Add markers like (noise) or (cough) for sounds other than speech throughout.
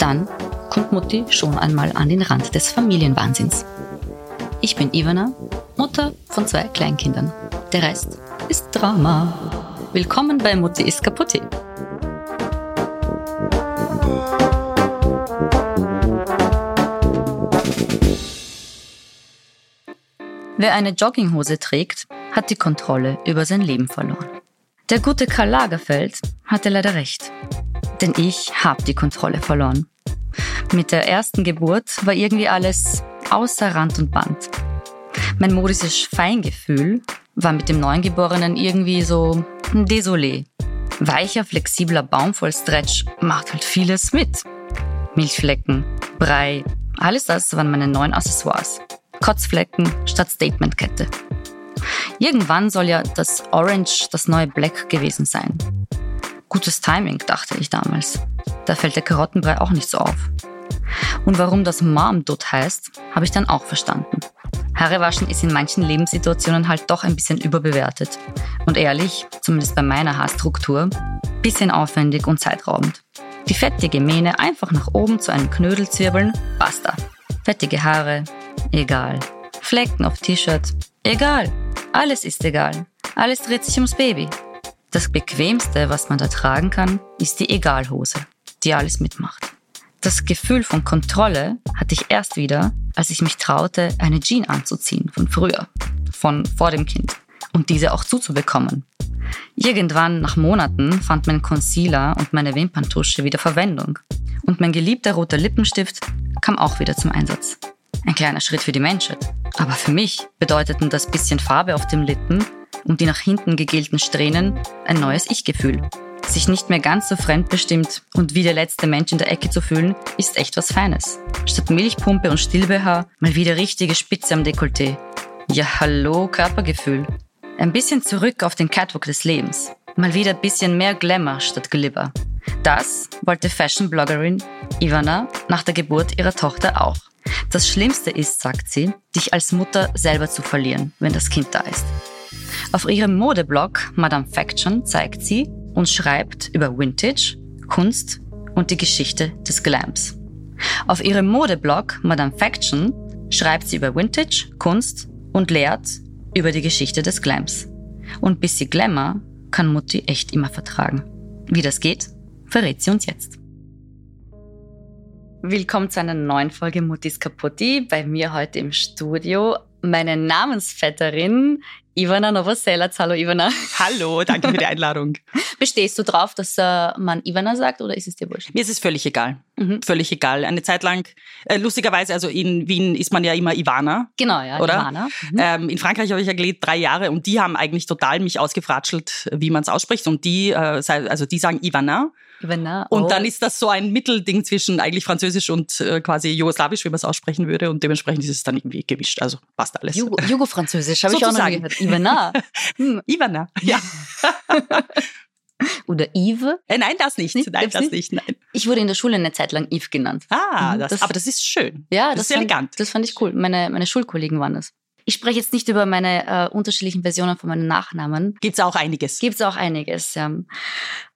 Dann kommt Mutti schon einmal an den Rand des Familienwahnsinns. Ich bin Ivana, Mutter von zwei Kleinkindern. Der Rest ist Drama. Willkommen bei Mutti ist kaputt. Wer eine Jogginghose trägt, hat die Kontrolle über sein Leben verloren. Der gute Karl Lagerfeld hatte leider recht. Denn ich habe die Kontrolle verloren. Mit der ersten Geburt war irgendwie alles außer Rand und Band. Mein modisches Feingefühl war mit dem Neugeborenen irgendwie so désolé. Weicher, flexibler Baumvollstretch macht halt vieles mit. Milchflecken, Brei, alles das waren meine neuen Accessoires. Kotzflecken statt Statementkette. Irgendwann soll ja das Orange das neue Black gewesen sein. Gutes Timing, dachte ich damals. Da fällt der Karottenbrei auch nicht so auf. Und warum das Mom Dot heißt, habe ich dann auch verstanden. Haarewaschen ist in manchen Lebenssituationen halt doch ein bisschen überbewertet. Und ehrlich, zumindest bei meiner Haarstruktur, bisschen aufwendig und zeitraubend. Die fettige Mähne einfach nach oben zu einem Knödel zwirbeln, basta. Fettige Haare, egal. Flecken auf T-Shirt, egal. Alles ist egal. Alles dreht sich ums Baby. Das Bequemste, was man da tragen kann, ist die Egalhose, die alles mitmacht. Das Gefühl von Kontrolle hatte ich erst wieder, als ich mich traute, eine Jeans anzuziehen von früher, von vor dem Kind und diese auch zuzubekommen. Irgendwann nach Monaten fand mein Concealer und meine Wimperntusche wieder Verwendung und mein geliebter roter Lippenstift kam auch wieder zum Einsatz. Ein kleiner Schritt für die Menschheit. Aber für mich bedeuteten das bisschen Farbe auf dem Lippen und die nach hinten gegelten Strähnen ein neues Ich-Gefühl. Sich nicht mehr ganz so fremdbestimmt und wie der letzte Mensch in der Ecke zu fühlen, ist echt was Feines. Statt Milchpumpe und Still-BH mal wieder richtige Spitze am Dekolleté. Ja, hallo, Körpergefühl. Ein bisschen zurück auf den Catwalk des Lebens. Mal wieder ein bisschen mehr Glamour statt Glibber. Das wollte Fashion-Bloggerin Ivana nach der Geburt ihrer Tochter auch. Das Schlimmste ist, sagt sie, dich als Mutter selber zu verlieren, wenn das Kind da ist. Auf ihrem Modeblog Madame Faction zeigt sie und schreibt über Vintage, Kunst und die Geschichte des Glams. Auf ihrem Modeblog Madame Faction schreibt sie über Vintage, Kunst und lehrt über die Geschichte des Glams. Und bis sie Glamour kann Mutti echt immer vertragen. Wie das geht, verrät sie uns jetzt. Willkommen zu einer neuen Folge Muttis Kaputti. Bei mir heute im Studio meine Namensvetterin Ivana Novoselac. Hallo Ivana. Hallo, danke für die Einladung. (laughs) Bestehst du drauf, dass äh, man Ivana sagt oder ist es dir wurscht? Mir ist es völlig egal. Mhm. Völlig egal. Eine Zeit lang, äh, lustigerweise, also in Wien ist man ja immer Ivana. Genau, ja, oder? Ivana. Mhm. Ähm, in Frankreich habe ich ja gelebt drei Jahre und die haben eigentlich total mich ausgefratschelt, wie man es ausspricht. Und die, äh, also die sagen Ivana. Ivana. Oh. Und dann ist das so ein Mittelding zwischen eigentlich Französisch und äh, quasi Jugoslawisch, wie man es aussprechen würde. Und dementsprechend ist es dann irgendwie gemischt. Also passt alles. Jugo, Jugo-Französisch habe ich auch noch gehört. Ivana. (laughs) Hm. Ivana, ja. (laughs) Oder Yves? Äh, nein, das nicht. nicht nein, das nicht. Nein. Ich wurde in der Schule eine Zeit lang Yves genannt. Ah, das, das, aber das ist schön. Ja, das, das ist elegant. Fand, das fand ich cool. Meine, meine Schulkollegen waren das. Ich spreche jetzt nicht über meine äh, unterschiedlichen Versionen von meinen Nachnamen. Gibt's auch einiges. Gibt's auch einiges, ja.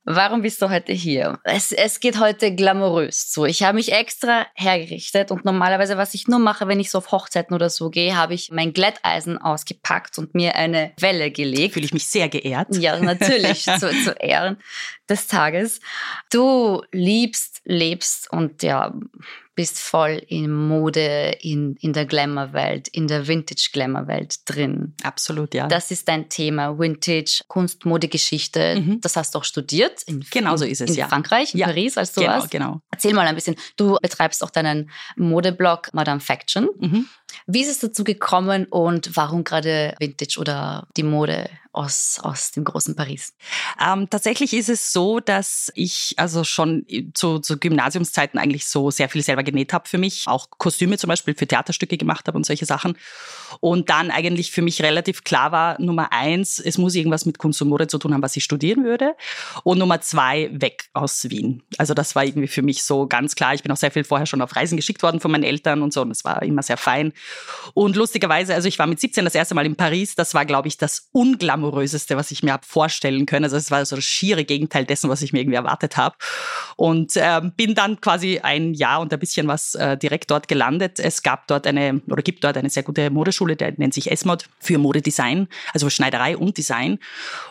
Warum bist du heute hier? Es, es geht heute glamourös zu. Ich habe mich extra hergerichtet und normalerweise, was ich nur mache, wenn ich so auf Hochzeiten oder so gehe, habe ich mein Glätteisen ausgepackt und mir eine Welle gelegt. Fühle ich mich sehr geehrt. Ja, natürlich, (laughs) zu, zu Ehren des Tages. Du liebst, lebst und ja, bist voll in Mode, in, in der Glamour-Welt, in der Vintage-Glamour-Welt drin. Absolut, ja. Das ist dein Thema, Vintage, Kunst, Modegeschichte. Mhm. Das hast du auch studiert in, genau so ist es, in ja. Frankreich, in ja. Paris, als du genau, warst. Genau, Erzähl mal ein bisschen. Du betreibst auch deinen Modeblog Madame Faction. Mhm. Wie ist es dazu gekommen und warum gerade Vintage oder die Mode aus, aus dem großen Paris? Ähm, tatsächlich ist es so, dass ich also schon zu, zu Gymnasiumszeiten eigentlich so sehr viel selber genäht habe für mich, auch Kostüme zum Beispiel für Theaterstücke gemacht habe und solche Sachen. Und dann eigentlich für mich relativ klar war, Nummer eins, es muss irgendwas mit Kunst und Mode zu tun haben, was ich studieren würde. Und Nummer zwei, weg aus Wien. Also das war irgendwie für mich so ganz klar. Ich bin auch sehr viel vorher schon auf Reisen geschickt worden von meinen Eltern und so und es war immer sehr fein. Und lustigerweise, also ich war mit 17 das erste Mal in Paris. Das war, glaube ich, das unglamouröseste, was ich mir habe vorstellen können. Also es war so das schiere Gegenteil dessen, was ich mir irgendwie erwartet habe. Und ähm, bin dann quasi ein Jahr und ein bisschen was äh, direkt dort gelandet. Es gab dort eine oder gibt dort eine sehr gute Modeschule, der nennt sich Esmod für Modedesign, also Schneiderei und Design.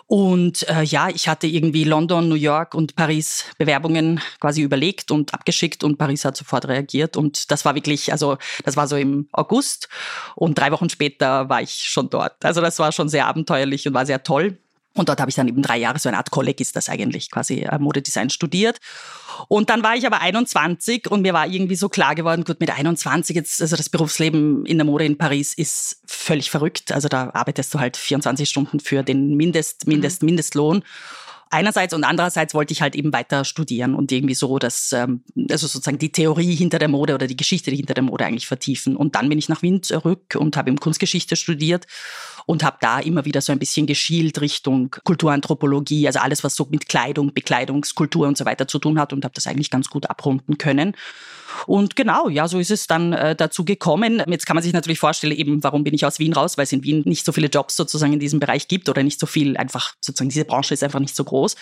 Und äh, ja, ich hatte irgendwie London, New York und Paris Bewerbungen quasi überlegt und abgeschickt und Paris hat sofort reagiert. Und das war wirklich, also das war so im August und drei Wochen später war ich schon dort. Also das war schon sehr abenteuerlich und war sehr toll. Und dort habe ich dann eben drei Jahre, so eine Art Kolleg ist das eigentlich, quasi äh, Modedesign studiert. Und dann war ich aber 21 und mir war irgendwie so klar geworden, gut, mit 21 jetzt, also das Berufsleben in der Mode in Paris ist völlig verrückt. Also da arbeitest du halt 24 Stunden für den Mindest, Mindest, mhm. Mindestlohn einerseits und andererseits wollte ich halt eben weiter studieren und irgendwie so das, ähm, also sozusagen die Theorie hinter der Mode oder die Geschichte hinter der Mode eigentlich vertiefen. Und dann bin ich nach Wien zurück und habe eben Kunstgeschichte studiert und habe da immer wieder so ein bisschen geschielt Richtung Kulturanthropologie, also alles, was so mit Kleidung, Bekleidungskultur und so weiter zu tun hat und habe das eigentlich ganz gut abrunden können. Und genau, ja, so ist es dann äh, dazu gekommen. Jetzt kann man sich natürlich vorstellen, eben, warum bin ich aus Wien raus, weil es in Wien nicht so viele Jobs sozusagen in diesem Bereich gibt oder nicht so viel, einfach sozusagen diese Branche ist einfach nicht so groß.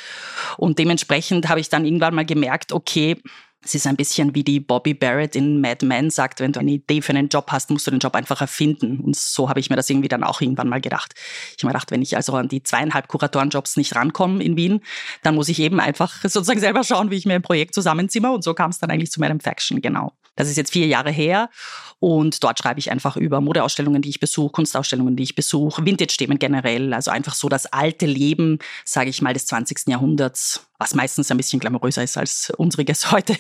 Und dementsprechend habe ich dann irgendwann mal gemerkt, okay, es ist ein bisschen wie die Bobby Barrett in Mad Men sagt, wenn du eine Idee für einen Job hast, musst du den Job einfach erfinden. Und so habe ich mir das irgendwie dann auch irgendwann mal gedacht. Ich habe mir gedacht, wenn ich also an die zweieinhalb Kuratorenjobs nicht rankomme in Wien, dann muss ich eben einfach (laughs) sozusagen selber schauen, wie ich mir ein Projekt zusammenzimmer. Und so kam es dann eigentlich zu meinem Faction, genau. Das ist jetzt vier Jahre her und dort schreibe ich einfach über Modeausstellungen, die ich besuche, Kunstausstellungen, die ich besuche, Vintage-Themen generell, also einfach so das alte Leben, sage ich mal, des 20. Jahrhunderts, was meistens ein bisschen glamouröser ist als unsriges (laughs) heute.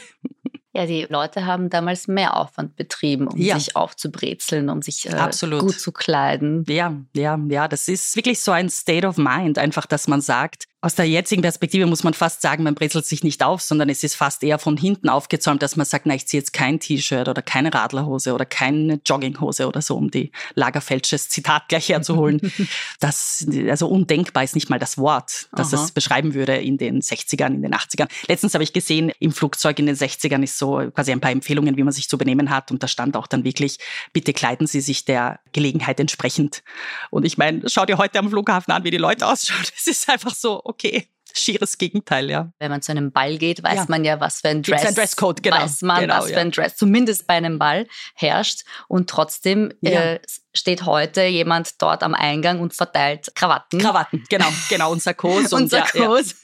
Ja, die Leute haben damals mehr Aufwand betrieben, um ja. sich aufzubrezeln, um sich äh, gut zu kleiden. Ja, ja, ja, das ist wirklich so ein State of Mind, einfach, dass man sagt, aus der jetzigen Perspektive muss man fast sagen, man brezelt sich nicht auf, sondern es ist fast eher von hinten aufgezäumt, dass man sagt, na, ich ziehe jetzt kein T-Shirt oder keine Radlerhose oder keine Jogginghose oder so, um die Lagerfeldsches Zitat gleich herzuholen. (laughs) das, also undenkbar ist nicht mal das Wort, das Aha. es beschreiben würde in den 60ern, in den 80ern. Letztens habe ich gesehen, im Flugzeug in den 60ern ist so quasi ein paar Empfehlungen, wie man sich zu benehmen hat und da stand auch dann wirklich, bitte kleiden Sie sich der Gelegenheit entsprechend. Und ich meine, schau dir heute am Flughafen an, wie die Leute ausschauen. (laughs) Es ist einfach so, okay. Schieres Gegenteil, ja. Wenn man zu einem Ball geht, weiß ja. man ja, was für ein Dress. Ein Dresscode, genau. Weiß man, genau, was ja. für ein Dress zumindest bei einem Ball herrscht. Und trotzdem ja. äh, steht heute jemand dort am Eingang und verteilt Krawatten. Krawatten, genau, (laughs) genau. Und Sarkos. und, und Sarkos.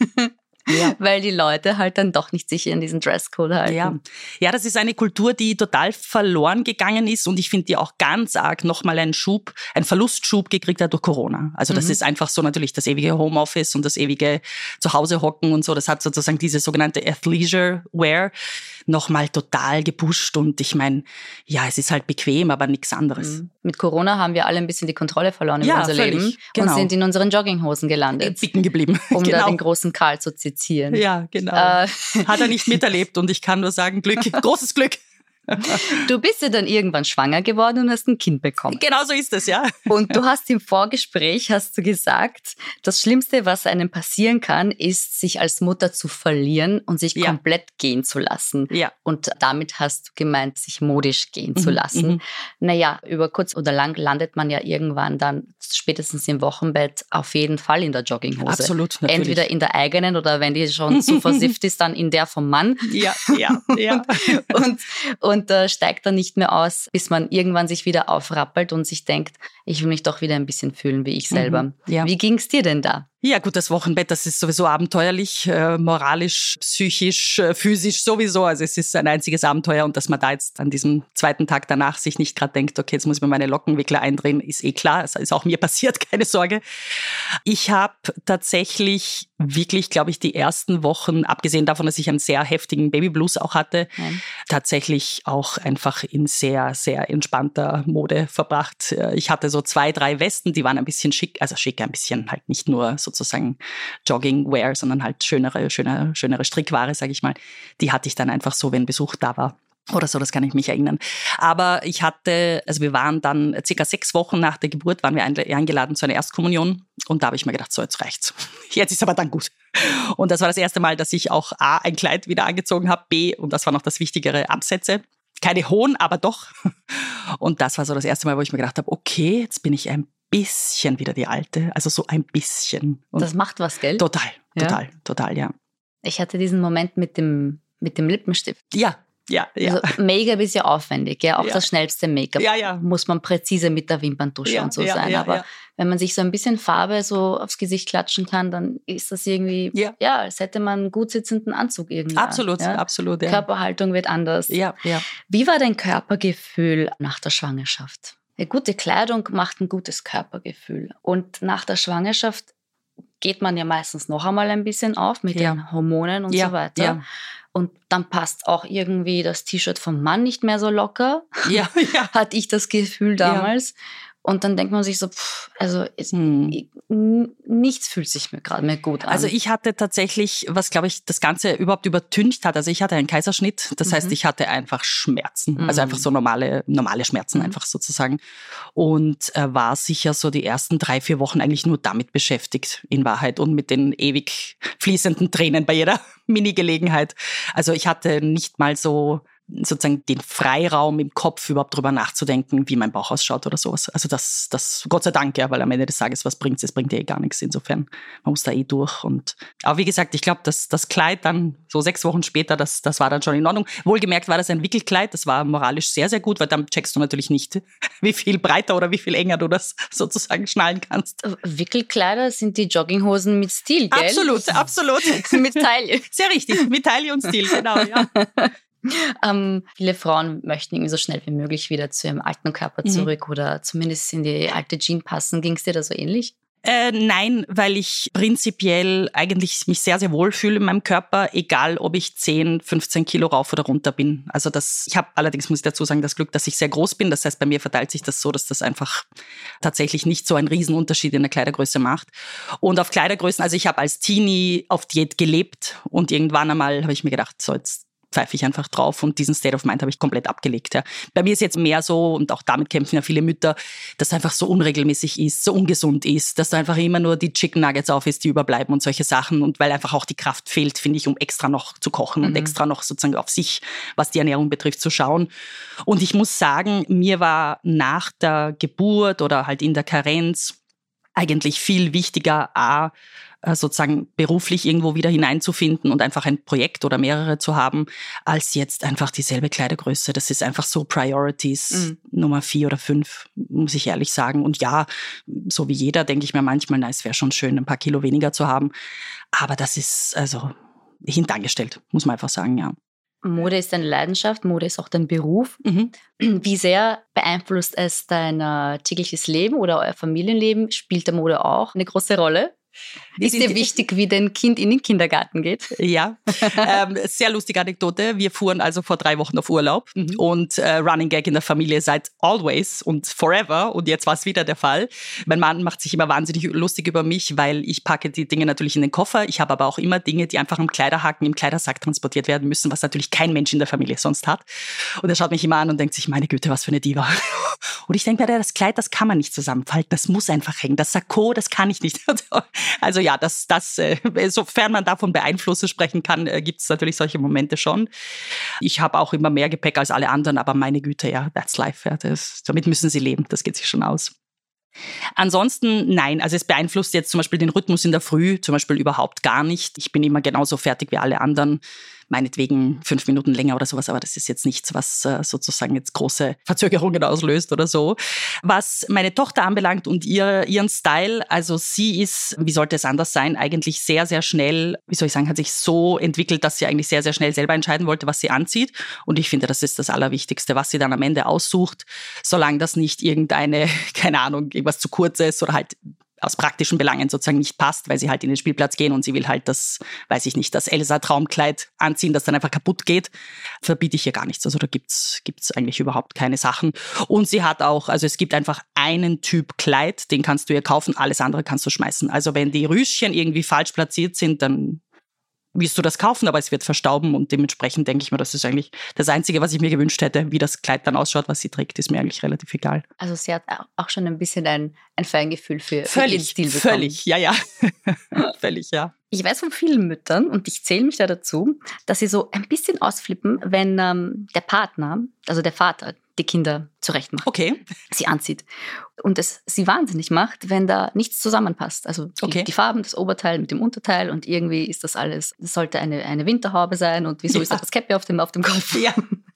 Ja. (laughs) weil die Leute halt dann doch nicht sicher in diesen Dresscode halten. Ja. ja, das ist eine Kultur, die total verloren gegangen ist und ich finde die auch ganz arg nochmal einen Schub, einen Verlustschub gekriegt hat durch Corona. Also das mhm. ist einfach so natürlich das ewige Homeoffice und das ewige Zuhause hocken und so. Das hat sozusagen diese sogenannte Athleisure Wear nochmal total gepusht und ich meine, ja, es ist halt bequem, aber nichts anderes. Mhm. Mit Corona haben wir alle ein bisschen die Kontrolle verloren über ja, unser völlig. Leben genau. und sind in unseren Jogginghosen gelandet. Bicken geblieben. (laughs) Um (laughs) genau. da den großen Karl zu zitieren. Ja, genau. Äh. Hat er nicht (laughs) miterlebt und ich kann nur sagen, Glück, großes Glück. Du bist ja dann irgendwann schwanger geworden und hast ein Kind bekommen. Genau so ist es, ja. Und du hast im Vorgespräch, hast du gesagt, das Schlimmste, was einem passieren kann, ist, sich als Mutter zu verlieren und sich ja. komplett gehen zu lassen. Ja. Und damit hast du gemeint, sich modisch gehen mhm. zu lassen. Mhm. Naja, über kurz oder lang landet man ja irgendwann dann spätestens im Wochenbett auf jeden Fall in der Jogginghose. Absolut, natürlich. Entweder in der eigenen oder wenn die schon zu versifft (laughs) ist, dann in der vom Mann. Ja, ja, ja. (laughs) und, und, und und äh, steigt dann nicht mehr aus, bis man irgendwann sich wieder aufrappelt und sich denkt, ich will mich doch wieder ein bisschen fühlen wie ich selber. Mhm, ja. Wie ging es dir denn da? Ja, gut, das Wochenbett, das ist sowieso abenteuerlich, äh, moralisch, psychisch, äh, physisch sowieso. Also es ist ein einziges Abenteuer und dass man da jetzt an diesem zweiten Tag danach sich nicht gerade denkt, okay, jetzt muss ich mir meine Lockenwickler eindrehen, ist eh klar. Das ist auch mir (laughs) passiert, keine Sorge. Ich habe tatsächlich wirklich, glaube ich, die ersten Wochen, abgesehen davon, dass ich einen sehr heftigen Babyblues auch hatte, ja. tatsächlich auch einfach in sehr, sehr entspannter Mode verbracht. Äh, ich hatte so zwei, drei Westen, die waren ein bisschen schick, also schick, ein bisschen halt nicht nur sozusagen Joggingwear, sondern halt schönere, schönere, schönere Strickware, sage ich mal. Die hatte ich dann einfach so, wenn Besuch da war. Oder so, das kann ich mich erinnern. Aber ich hatte, also wir waren dann circa sechs Wochen nach der Geburt, waren wir eingeladen zu einer Erstkommunion. Und da habe ich mir gedacht, so, jetzt reicht's. (laughs) Jetzt ist aber dann gut. Und das war das erste Mal, dass ich auch A, ein Kleid wieder angezogen habe, B, und das war noch das Wichtigere, Absätze. Keine hohen, aber doch. (laughs) Und das war so das erste Mal, wo ich mir gedacht habe, okay, jetzt bin ich ein bisschen wieder die alte. Also so ein bisschen. Und das macht was, gell? Total, total, ja. total, ja. Ich hatte diesen Moment mit dem, mit dem Lippenstift. Ja, ja, ja. Also Make-up ist ja aufwendig, ja. Auch ja. das schnellste Make-up ja, ja. muss man präzise mit der Wimperntusche und so sein. Aber wenn man sich so ein bisschen Farbe so aufs Gesicht klatschen kann, dann ist das irgendwie, ja, ja als hätte man einen gut sitzenden Anzug irgendwie. Absolut, absolut. Körperhaltung wird anders. Ja, ja. Wie war dein Körpergefühl nach der Schwangerschaft? Eine gute Kleidung macht ein gutes Körpergefühl. Und nach der Schwangerschaft geht man ja meistens noch einmal ein bisschen auf mit den Hormonen und so weiter. Und dann passt auch irgendwie das T-Shirt vom Mann nicht mehr so locker. Ja, (laughs) ja. Hatte ich das Gefühl damals. Und dann denkt man sich so, pff, also es, hm. nichts fühlt sich mir gerade mehr gut an. Also ich hatte tatsächlich, was glaube ich das Ganze überhaupt übertüncht hat. Also ich hatte einen Kaiserschnitt, das mhm. heißt, ich hatte einfach Schmerzen, mhm. also einfach so normale, normale Schmerzen mhm. einfach sozusagen. Und äh, war sicher so die ersten drei, vier Wochen eigentlich nur damit beschäftigt in Wahrheit und mit den ewig fließenden Tränen bei jeder (laughs) Mini-Gelegenheit. Also ich hatte nicht mal so sozusagen den Freiraum im Kopf überhaupt drüber nachzudenken, wie mein Bauch ausschaut oder sowas. Also das, das Gott sei Dank, ja, weil am Ende des Tages, was bringt es? Es bringt ja eh gar nichts. Insofern, man muss da eh durch. Und, aber wie gesagt, ich glaube, dass das Kleid dann so sechs Wochen später, das, das war dann schon in Ordnung. Wohlgemerkt war das ein Wickelkleid, das war moralisch sehr, sehr gut, weil dann checkst du natürlich nicht, (laughs) wie viel breiter oder wie viel enger du das (laughs) sozusagen schnallen kannst. Wickelkleider sind die Jogginghosen mit Stil, gell? Absolut, absolut. (laughs) mit Taille. Sehr richtig, mit Taille und Stil, genau, ja. (laughs) Ähm, viele Frauen möchten irgendwie so schnell wie möglich wieder zu ihrem alten Körper mhm. zurück mhm. oder zumindest in die alte Jeans passen. Ging es dir da so ähnlich? Äh, nein, weil ich prinzipiell eigentlich mich sehr, sehr wohl fühle in meinem Körper, egal ob ich 10, 15 Kilo rauf oder runter bin. Also das, ich habe allerdings, muss ich dazu sagen, das Glück, dass ich sehr groß bin. Das heißt, bei mir verteilt sich das so, dass das einfach tatsächlich nicht so einen Riesenunterschied in der Kleidergröße macht. Und auf Kleidergrößen, also ich habe als Teenie auf Diät gelebt und irgendwann einmal habe ich mir gedacht, so jetzt pfeife ich einfach drauf und diesen State of Mind habe ich komplett abgelegt. Ja. Bei mir ist jetzt mehr so, und auch damit kämpfen ja viele Mütter, dass es einfach so unregelmäßig ist, so ungesund ist, dass da einfach immer nur die Chicken Nuggets auf ist, die überbleiben und solche Sachen. Und weil einfach auch die Kraft fehlt, finde ich, um extra noch zu kochen mhm. und extra noch sozusagen auf sich, was die Ernährung betrifft, zu schauen. Und ich muss sagen, mir war nach der Geburt oder halt in der Karenz eigentlich viel wichtiger, a, sozusagen beruflich irgendwo wieder hineinzufinden und einfach ein Projekt oder mehrere zu haben, als jetzt einfach dieselbe Kleidergröße. Das ist einfach so Priorities mhm. Nummer vier oder fünf, muss ich ehrlich sagen. Und ja, so wie jeder denke ich mir manchmal, na, es wäre schon schön, ein paar Kilo weniger zu haben. Aber das ist also hintangestellt, muss man einfach sagen, ja. Mode ist deine Leidenschaft, Mode ist auch dein Beruf. Mhm. Wie sehr beeinflusst es dein äh, tägliches Leben oder euer Familienleben? Spielt der Mode auch eine große Rolle? Ist dir wichtig, wie dein Kind in den Kindergarten geht? Ja, ähm, sehr lustige Anekdote. Wir fuhren also vor drei Wochen auf Urlaub mhm. und äh, Running Gag in der Familie seit always und forever und jetzt war es wieder der Fall. Mein Mann macht sich immer wahnsinnig lustig über mich, weil ich packe die Dinge natürlich in den Koffer. Ich habe aber auch immer Dinge, die einfach im Kleiderhaken, im Kleidersack transportiert werden müssen, was natürlich kein Mensch in der Familie sonst hat. Und er schaut mich immer an und denkt sich, meine Güte, was für eine Diva. (laughs) Und ich denke mir, das Kleid, das kann man nicht zusammenfalten, das muss einfach hängen. Das Sakko, das kann ich nicht. (laughs) Also ja, das, das, äh, sofern man davon Beeinflusse sprechen kann, äh, gibt es natürlich solche Momente schon. Ich habe auch immer mehr Gepäck als alle anderen, aber meine Güte, ja, that's life. Ja, das, damit müssen sie leben, das geht sich schon aus. Ansonsten nein, also es beeinflusst jetzt zum Beispiel den Rhythmus in der Früh zum Beispiel überhaupt gar nicht. Ich bin immer genauso fertig wie alle anderen meinetwegen fünf Minuten länger oder sowas, aber das ist jetzt nichts, was äh, sozusagen jetzt große Verzögerungen auslöst oder so. Was meine Tochter anbelangt und ihr, ihren Style, also sie ist, wie sollte es anders sein, eigentlich sehr, sehr schnell, wie soll ich sagen, hat sich so entwickelt, dass sie eigentlich sehr, sehr schnell selber entscheiden wollte, was sie anzieht. Und ich finde, das ist das Allerwichtigste, was sie dann am Ende aussucht, solange das nicht irgendeine, (laughs) keine Ahnung, irgendwas zu kurz ist oder halt aus praktischen Belangen sozusagen nicht passt, weil sie halt in den Spielplatz gehen und sie will halt das, weiß ich nicht, das Elsa-Traumkleid anziehen, das dann einfach kaputt geht, verbiete ich ihr gar nichts. Also da gibt's gibt's eigentlich überhaupt keine Sachen. Und sie hat auch, also es gibt einfach einen Typ Kleid, den kannst du ihr kaufen, alles andere kannst du schmeißen. Also wenn die Rüschen irgendwie falsch platziert sind, dann wirst du das kaufen, aber es wird verstauben und dementsprechend denke ich mir, das ist eigentlich das Einzige, was ich mir gewünscht hätte. Wie das Kleid dann ausschaut, was sie trägt, ist mir eigentlich relativ egal. Also sie hat auch schon ein bisschen ein, ein Feingefühl für, völlig, für Stil bekommen. Völlig, ja, ja. (laughs) völlig, ja. Ich weiß von vielen Müttern, und ich zähle mich da dazu, dass sie so ein bisschen ausflippen, wenn ähm, der Partner, also der Vater, die Kinder zurecht macht. Okay. Sie anzieht. Und es sie wahnsinnig macht, wenn da nichts zusammenpasst. Also die, okay. die Farben, das Oberteil mit dem Unterteil und irgendwie ist das alles, das sollte eine, eine Winterhaube sein und wieso ja. ist das Käppi auf dem, auf dem Kopf? Ja. (laughs)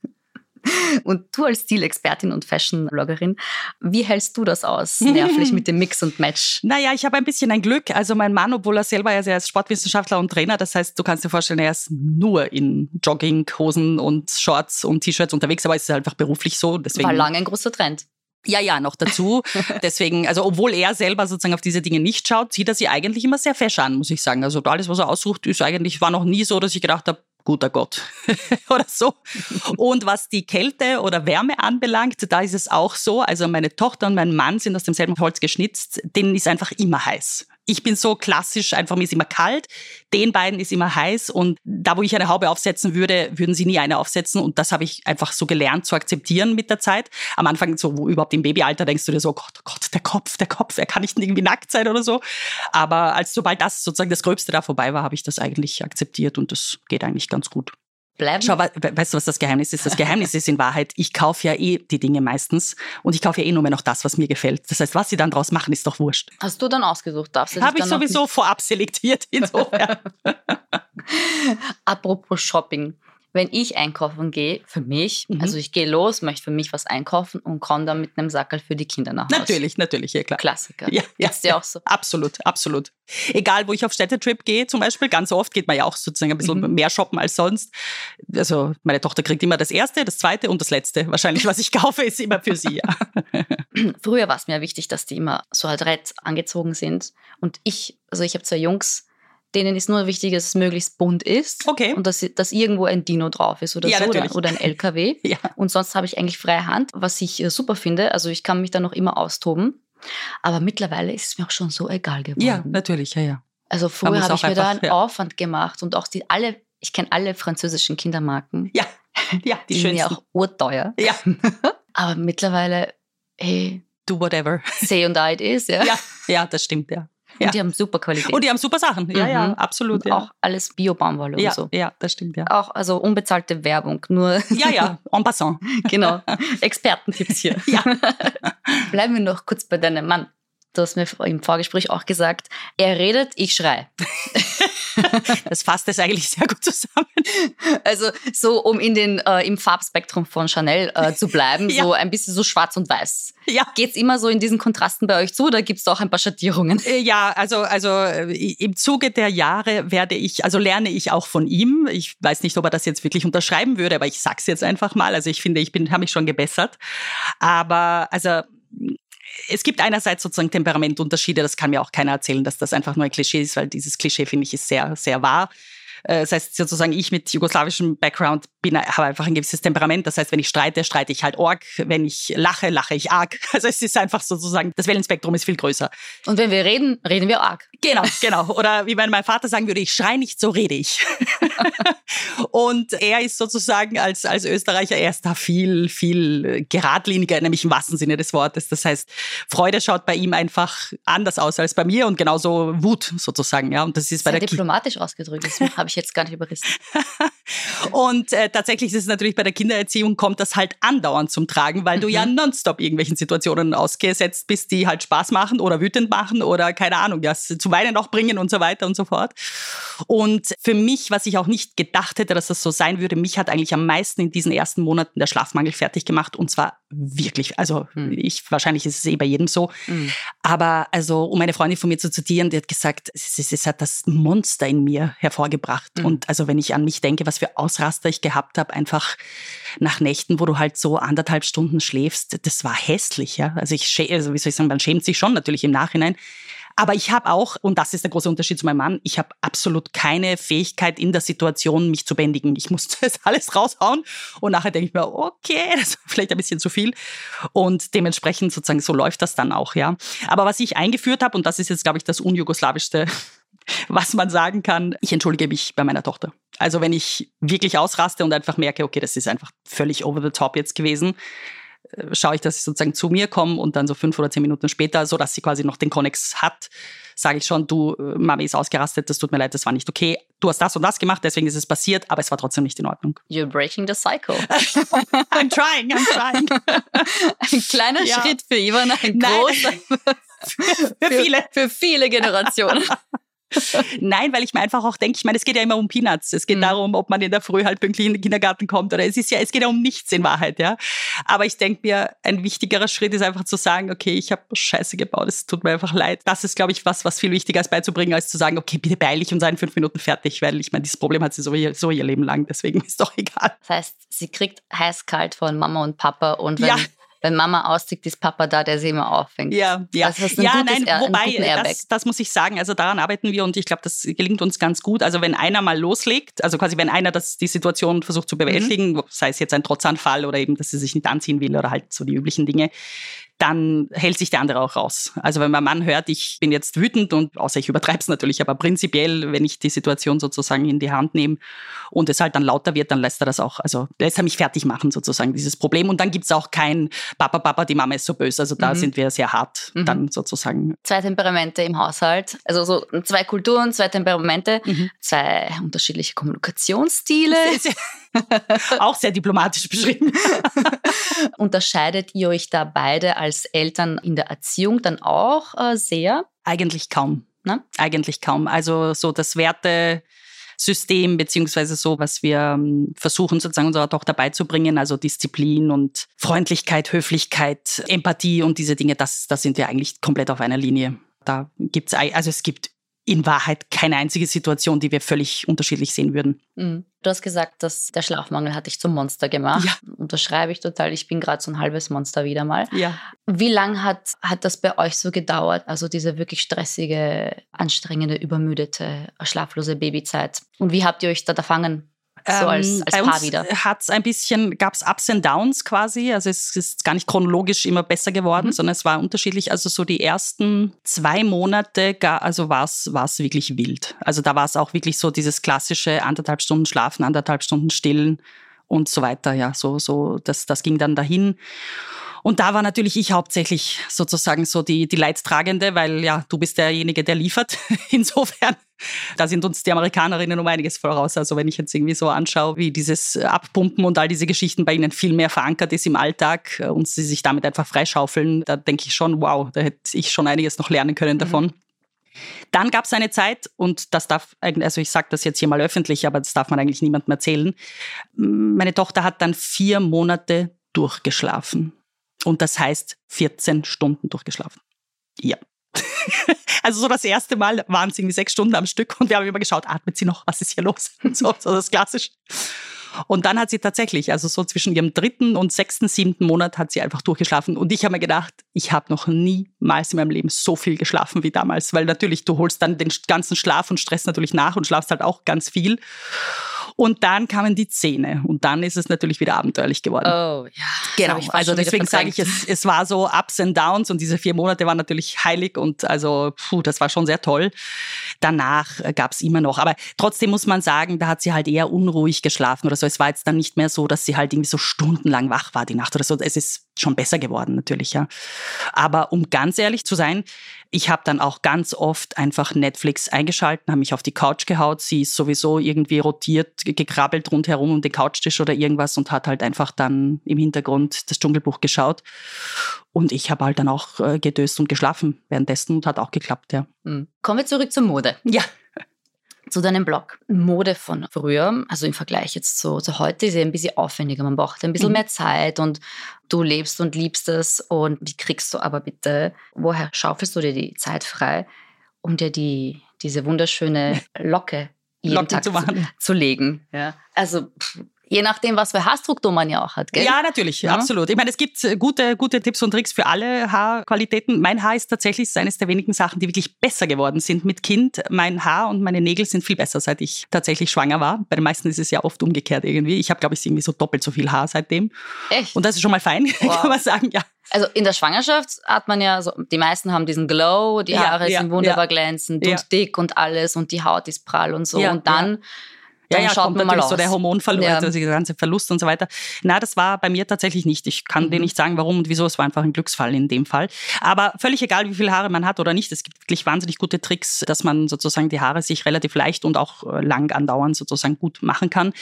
(laughs) Und du als Stilexpertin und Fashion-Bloggerin, wie hältst du das aus, nervlich (laughs) mit dem Mix und Match? Naja, ich habe ein bisschen ein Glück. Also mein Mann, obwohl er selber ja ist Sportwissenschaftler und Trainer, das heißt, du kannst dir vorstellen, er ist nur in Jogginghosen und Shorts und T-Shirts unterwegs, aber es ist einfach beruflich so. Deswegen War lange ein großer Trend. Ja, ja, noch dazu. (laughs) Deswegen, also obwohl er selber sozusagen auf diese Dinge nicht schaut, sieht er sie eigentlich immer sehr fesch an, muss ich sagen. Also alles, was er aussucht, ist eigentlich, war noch nie so, dass ich gedacht habe, guter Gott (laughs) oder so. Und was die Kälte oder Wärme anbelangt, da ist es auch so. Also meine Tochter und mein Mann sind aus demselben Holz geschnitzt. Denen ist einfach immer heiß. Ich bin so klassisch, einfach mir ist immer kalt. Den beiden ist immer heiß. Und da, wo ich eine Haube aufsetzen würde, würden sie nie eine aufsetzen. Und das habe ich einfach so gelernt zu akzeptieren mit der Zeit. Am Anfang, so wo überhaupt im Babyalter, denkst du dir so, oh Gott, oh Gott, der Kopf, der Kopf, er kann nicht irgendwie nackt sein oder so. Aber als sobald das sozusagen das Gröbste da vorbei war, habe ich das eigentlich akzeptiert und das geht eigentlich ganz gut bleiben. Schau, weißt du, was das Geheimnis ist? Das Geheimnis ist in Wahrheit, ich kaufe ja eh die Dinge meistens und ich kaufe ja eh nur mehr noch das, was mir gefällt. Das heißt, was sie dann draus machen, ist doch wurscht. Hast du dann ausgesucht? Darfst Habe ich sowieso vorab selektiert. (laughs) Insofern. (laughs) Apropos Shopping wenn ich einkaufen gehe, für mich, mhm. also ich gehe los, möchte für mich was einkaufen und komme dann mit einem Sackel für die Kinder nach Hause. Natürlich, natürlich, ja klar. Klassiker. Ja, ja, dir auch so? Absolut, absolut. Egal, wo ich auf Städtetrip gehe zum Beispiel, ganz oft geht man ja auch sozusagen ein bisschen mhm. mehr shoppen als sonst. Also meine Tochter kriegt immer das Erste, das Zweite und das Letzte. Wahrscheinlich, was ich (laughs) kaufe, ist immer für sie. Ja. Früher war es mir wichtig, dass die immer so adrett angezogen sind. Und ich, also ich habe zwei Jungs, denen ist nur wichtig, dass es möglichst bunt ist. Okay. Und dass, dass irgendwo ein Dino drauf ist oder ja, so natürlich. oder, ein LKW. (laughs) ja. Und sonst habe ich eigentlich freie Hand, was ich äh, super finde. Also ich kann mich da noch immer austoben. Aber mittlerweile ist es mir auch schon so egal geworden. Ja, natürlich, ja, ja. Also früher habe ich mir da einen ja. Aufwand gemacht und auch die alle, ich kenne alle französischen Kindermarken. Ja, (laughs) ja, die, die sind ja auch urteuer. Ja. (laughs) Aber mittlerweile, hey, do whatever. Say and I it is, ja. Ja, ja das stimmt, ja. Und ja. die haben super Qualität. Und die haben super Sachen. Ja, mhm. ja, absolut. Ja. Auch alles Bio-Baumwolle ja, und so. Ja, das stimmt, ja. Auch also unbezahlte Werbung, nur. (laughs) Ja, ja, en passant. (laughs) genau. (laughs) Expertentipps hier. Ja. Bleiben wir noch kurz bei deinem Mann. Du hast mir im Vorgespräch auch gesagt, er redet, ich schrei. (laughs) das fasst es eigentlich sehr gut zusammen. Also so, um in den, äh, im Farbspektrum von Chanel äh, zu bleiben, (laughs) ja. so ein bisschen so schwarz und weiß. Ja. Geht es immer so in diesen Kontrasten bei euch zu oder gibt es auch ein paar Schattierungen? Äh, ja, also, also äh, im Zuge der Jahre werde ich, also lerne ich auch von ihm. Ich weiß nicht, ob er das jetzt wirklich unterschreiben würde, aber ich sag's jetzt einfach mal. Also ich finde, ich bin, habe mich schon gebessert. Aber also es gibt einerseits sozusagen Temperamentunterschiede, das kann mir auch keiner erzählen, dass das einfach nur ein Klischee ist, weil dieses Klischee, finde ich, ist sehr, sehr wahr. Äh, das heißt sozusagen, ich mit jugoslawischem Background bin, habe einfach ein gewisses Temperament. Das heißt, wenn ich streite, streite ich halt arg. Wenn ich lache, lache ich arg. (laughs) Also es ist einfach sozusagen, das Wellenspektrum ist viel größer. Und wenn wir reden, reden wir arg. Genau, (laughs) genau. Oder wie mein Vater sagen würde, ich schrei nicht, so rede ich. (laughs) und er ist sozusagen als, als Österreicher, er ist da viel, viel geradliniger, nämlich im wahrsten Sinne des Wortes. Das heißt, Freude schaut bei ihm einfach anders aus als bei mir und genauso Wut sozusagen. Ja, und das ist Sehr bei der diplomatisch ausgedrückt, das habe ich jetzt gar nicht überrissen. (laughs) und äh, tatsächlich ist es natürlich bei der Kindererziehung kommt das halt andauernd zum Tragen, weil mhm. du ja mhm. nonstop irgendwelchen Situationen ausgesetzt bist, die halt Spaß machen oder wütend machen oder keine Ahnung, ja, zu Weinen auch bringen und so weiter und so fort. Und für mich, was ich auch nicht gedacht hätte, dass das so sein würde, mich hat eigentlich am meisten in diesen ersten Monaten der Schlafmangel fertig gemacht und zwar wirklich, also mhm. ich, wahrscheinlich ist es eh bei jedem so, mhm. aber also um eine Freundin von mir zu zitieren, die hat gesagt, es, es, es hat das Monster in mir hervorgebracht mhm. und also wenn ich an mich denke, was für Ausraster ich gehabt habe, einfach nach Nächten, wo du halt so anderthalb Stunden schläfst, das war hässlich, ja. Also ich, also wie soll ich sagen, man schämt sich schon natürlich im Nachhinein. Aber ich habe auch, und das ist der große Unterschied zu meinem Mann, ich habe absolut keine Fähigkeit in der Situation, mich zu bändigen. Ich muss (laughs) das alles raushauen und nachher denke ich mir, okay, (laughs) das ist vielleicht ein bisschen zu viel. Und dementsprechend sozusagen so läuft das dann auch, ja. Aber was ich eingeführt habe, und das ist jetzt, glaube ich, das unjugoslawischste (laughs) was man sagen kann, ich entschuldige mich bei meiner Tochter. Also wenn ich wirklich ausraste und einfach merke, okay, das ist einfach völlig over the top jetzt gewesen, schaue ich, dass sie sozusagen zu mir kommen und dann so fünf oder zehn Minuten später, so dass sie quasi noch den Connex hat, sage ich schon, du, äh, Mami ist ausgerastet, das tut mir leid, das war nicht okay. Du hast das und das gemacht, deswegen ist es passiert, aber es war trotzdem nicht in Ordnung. You're breaking the cycle. (laughs) I'm trying, I'm trying. (laughs) ein kleiner ja. Schritt für Ivan, ein großer. (laughs) für, für viele. Für viele Generationen. (laughs) Nein, weil ich mir einfach auch denke, ich meine, es geht ja immer um Peanuts. Es geht mhm. darum, ob man in der Früh halt pünktlich in den Kindergarten kommt oder es ist ja, es geht ja um nichts in Wahrheit, ja. Aber ich denke mir, ein wichtigerer Schritt ist einfach zu sagen, okay, ich habe Scheiße gebaut, es tut mir einfach leid. Das ist, glaube ich, was, was viel wichtiger ist beizubringen, als zu sagen, okay, bitte beeil ich und sei in fünf Minuten fertig, weil ich meine, dieses Problem hat sie so ihr, so ihr Leben lang, deswegen (laughs) ist doch egal. Das heißt, sie kriegt heiß-kalt von Mama und Papa und wenn ja wenn Mama austickt, ist Papa da, der sie immer auffängt. Ja, ja. Das ist ein ja, gutes, nein, wobei, das, das, muss ich sagen, also daran arbeiten wir und ich glaube, das gelingt uns ganz gut. Also wenn einer mal loslegt, also quasi wenn einer das, die Situation versucht zu bewältigen, mhm. sei es jetzt ein Trotzanfall oder eben, dass sie sich nicht anziehen will oder halt so die üblichen Dinge, dann hält sich der andere auch raus. Also wenn mein Mann hört, ich bin jetzt wütend und außer ich übertreibe es natürlich, aber prinzipiell, wenn ich die Situation sozusagen in die Hand nehme und es halt dann lauter wird, dann lässt er das auch, also lässt er mich fertig machen sozusagen, dieses Problem. Und dann gibt es auch kein Papa, Papa, die Mama ist so böse. Also da mhm. sind wir sehr hart mhm. dann sozusagen. Zwei Temperamente im Haushalt, also so zwei Kulturen, zwei Temperamente, mhm. zwei unterschiedliche Kommunikationsstile. (laughs) auch sehr diplomatisch beschrieben. (laughs) Unterscheidet ihr euch da beide als Eltern in der Erziehung dann auch äh, sehr? Eigentlich kaum. Ne? Eigentlich kaum. Also so das Werte. System beziehungsweise so, was wir ähm, versuchen sozusagen unserer Tochter beizubringen, also Disziplin und Freundlichkeit, Höflichkeit, Empathie und diese Dinge, das, das sind wir eigentlich komplett auf einer Linie. Da gibt's also es gibt in Wahrheit keine einzige Situation, die wir völlig unterschiedlich sehen würden. Mhm. Du hast gesagt, dass der Schlafmangel hat dich zum Monster gemacht. Ja. Unterschreibe ich total. Ich bin gerade so ein halbes Monster wieder mal. Ja. Wie lange hat, hat das bei euch so gedauert? Also diese wirklich stressige, anstrengende, übermüdete, schlaflose Babyzeit. Und wie habt ihr euch da erfangen? So als, ähm, als Paar wieder. Hat es ein bisschen, gab es Ups and Downs quasi. Also es ist gar nicht chronologisch immer besser geworden, mhm. sondern es war unterschiedlich. Also so die ersten zwei Monate, also war es wirklich wild. Also da war es auch wirklich so dieses klassische anderthalb Stunden schlafen, anderthalb Stunden stillen und so weiter. Ja, so, so, das, das ging dann dahin. Und da war natürlich ich hauptsächlich sozusagen so die, die Leidtragende, weil ja, du bist derjenige, der liefert. (laughs) Insofern, da sind uns die Amerikanerinnen um einiges voraus. Also wenn ich jetzt irgendwie so anschaue, wie dieses Abpumpen und all diese Geschichten bei ihnen viel mehr verankert ist im Alltag und sie sich damit einfach freischaufeln, da denke ich schon, wow, da hätte ich schon einiges noch lernen können mhm. davon. Mhm. Dann gab es eine Zeit, und das darf, also ich sage das jetzt hier mal öffentlich, aber das darf man eigentlich niemandem erzählen. Meine Tochter hat dann vier Monate durchgeschlafen. Und das heißt 14 Stunden durchgeschlafen. Ja. (laughs) also so das erste Mal waren es irgendwie sechs Stunden am Stück und wir haben immer geschaut, atmet sie noch, was ist hier los? (laughs) so, so das klassisch. Und dann hat sie tatsächlich, also so zwischen ihrem dritten und sechsten, siebten Monat hat sie einfach durchgeschlafen. Und ich habe mir gedacht, ich habe noch niemals in meinem Leben so viel geschlafen wie damals, weil natürlich du holst dann den ganzen Schlaf und Stress natürlich nach und schlafst halt auch ganz viel. Und dann kamen die Zähne und dann ist es natürlich wieder abenteuerlich geworden. Oh, ja. Genau, also deswegen sage ich, es, es war so Ups and Downs und diese vier Monate waren natürlich heilig und also, puh, das war schon sehr toll. Danach äh, gab es immer noch, aber trotzdem muss man sagen, da hat sie halt eher unruhig geschlafen oder so. Es war jetzt dann nicht mehr so, dass sie halt irgendwie so stundenlang wach war die Nacht oder so. Es ist schon besser geworden natürlich, ja. Aber um ganz ehrlich zu sein, ich habe dann auch ganz oft einfach Netflix eingeschalten, habe mich auf die Couch gehaut. Sie ist sowieso irgendwie rotiert, gekrabbelt rundherum um den Couchtisch oder irgendwas und hat halt einfach dann im Hintergrund das Dschungelbuch geschaut. Und ich habe halt dann auch äh, gedöst und geschlafen währenddessen und hat auch geklappt, ja. Hm. Kommen wir zurück zur Mode. (laughs) Ja. Zu deinem Blog. Mode von früher, also im Vergleich jetzt zu, zu heute, ist ja ein bisschen aufwendiger. Man braucht ein bisschen mhm. mehr Zeit und du lebst und liebst es. Und wie kriegst du aber bitte, woher schaufelst du dir die Zeit frei, um dir die, diese wunderschöne (laughs) Locke jeden Locken Tag zu, zu, legen? Ja. Also pff, Je nachdem, was für Haarstruktur man ja auch hat, gell? Ja, natürlich, ja. absolut. Ich meine, es gibt äh, gute, gute Tipps und Tricks für alle Haarqualitäten. Mein Haar ist tatsächlich eines der wenigen Sachen, die wirklich besser geworden sind mit Kind. Mein Haar und meine Nägel sind viel besser, seit ich tatsächlich schwanger war. Bei den meisten ist es ja oft umgekehrt irgendwie. Ich habe, glaube ich, irgendwie so doppelt so viel Haar seitdem. Echt? Und das ist schon mal fein, (laughs) wow. kann man sagen, ja. Also in der Schwangerschaft hat man ja, so, die meisten haben diesen Glow, die Haare ja, ja, sind wunderbar ja. glänzend und dick und alles und die Haut ist prall und so. und dann ja, ja, schaut kommt natürlich so der Hormonverlust, ja. also der ganze Verlust und so weiter. Na, das war bei mir tatsächlich nicht. Ich kann mhm. dir nicht sagen, warum und wieso. Es war einfach ein Glücksfall in dem Fall. Aber völlig egal, wie viele Haare man hat oder nicht. Es gibt wirklich wahnsinnig gute Tricks, dass man sozusagen die Haare sich relativ leicht und auch äh, lang andauernd sozusagen gut machen kann.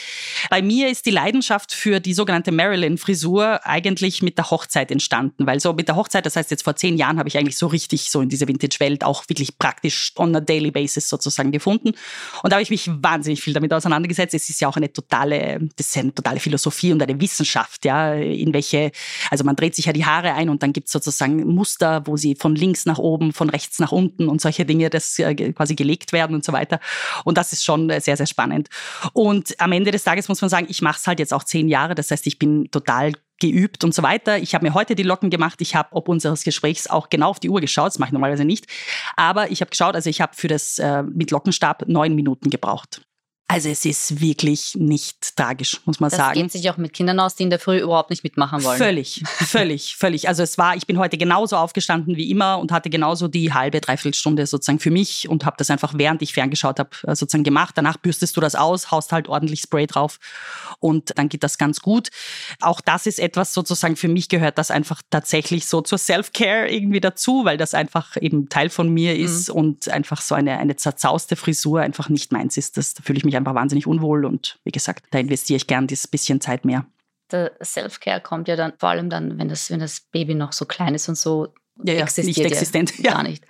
Bei mir ist die Leidenschaft für die sogenannte Marilyn-Frisur eigentlich mit der Hochzeit entstanden, weil so mit der Hochzeit, das heißt jetzt vor zehn Jahren, habe ich eigentlich so richtig so in diese Vintage-Welt auch wirklich praktisch on a daily basis sozusagen gefunden. Und da habe ich mich wahnsinnig viel damit auseinandergesetzt auseinandergesetzt. Es ist ja auch eine totale, das ist eine totale Philosophie und eine Wissenschaft, ja, in welche, also man dreht sich ja die Haare ein und dann gibt es sozusagen Muster, wo sie von links nach oben, von rechts nach unten und solche Dinge, das quasi gelegt werden und so weiter. Und das ist schon sehr, sehr spannend. Und am Ende des Tages muss man sagen, ich mache es halt jetzt auch zehn Jahre. Das heißt, ich bin total geübt und so weiter. Ich habe mir heute die Locken gemacht. Ich habe ob unseres Gesprächs auch genau auf die Uhr geschaut. Das mache ich normalerweise nicht. Aber ich habe geschaut, also ich habe für das äh, mit Lockenstab neun Minuten gebraucht. Also es ist wirklich nicht tragisch, muss man das sagen. Das geht sich auch mit Kindern aus, die in der Früh überhaupt nicht mitmachen wollen. Völlig, (laughs) völlig, völlig. Also es war, ich bin heute genauso aufgestanden wie immer und hatte genauso die halbe, dreiviertel Stunde sozusagen für mich und habe das einfach, während ich ferngeschaut habe, äh, sozusagen gemacht. Danach bürstest du das aus, haust halt ordentlich Spray drauf und dann geht das ganz gut. Auch das ist etwas sozusagen, für mich gehört das einfach tatsächlich so zur Self-Care irgendwie dazu, weil das einfach eben Teil von mir ist mhm. und einfach so eine, eine zerzauste Frisur einfach nicht meins ist. Das, da fühle ich mich einfach wahnsinnig unwohl und wie gesagt, da investiere ich gern dieses bisschen Zeit mehr. Der Self-Care kommt ja dann vor allem dann, wenn das, wenn das Baby noch so klein ist und so ja, ja, existiert nicht existent. Ja. Gar nicht.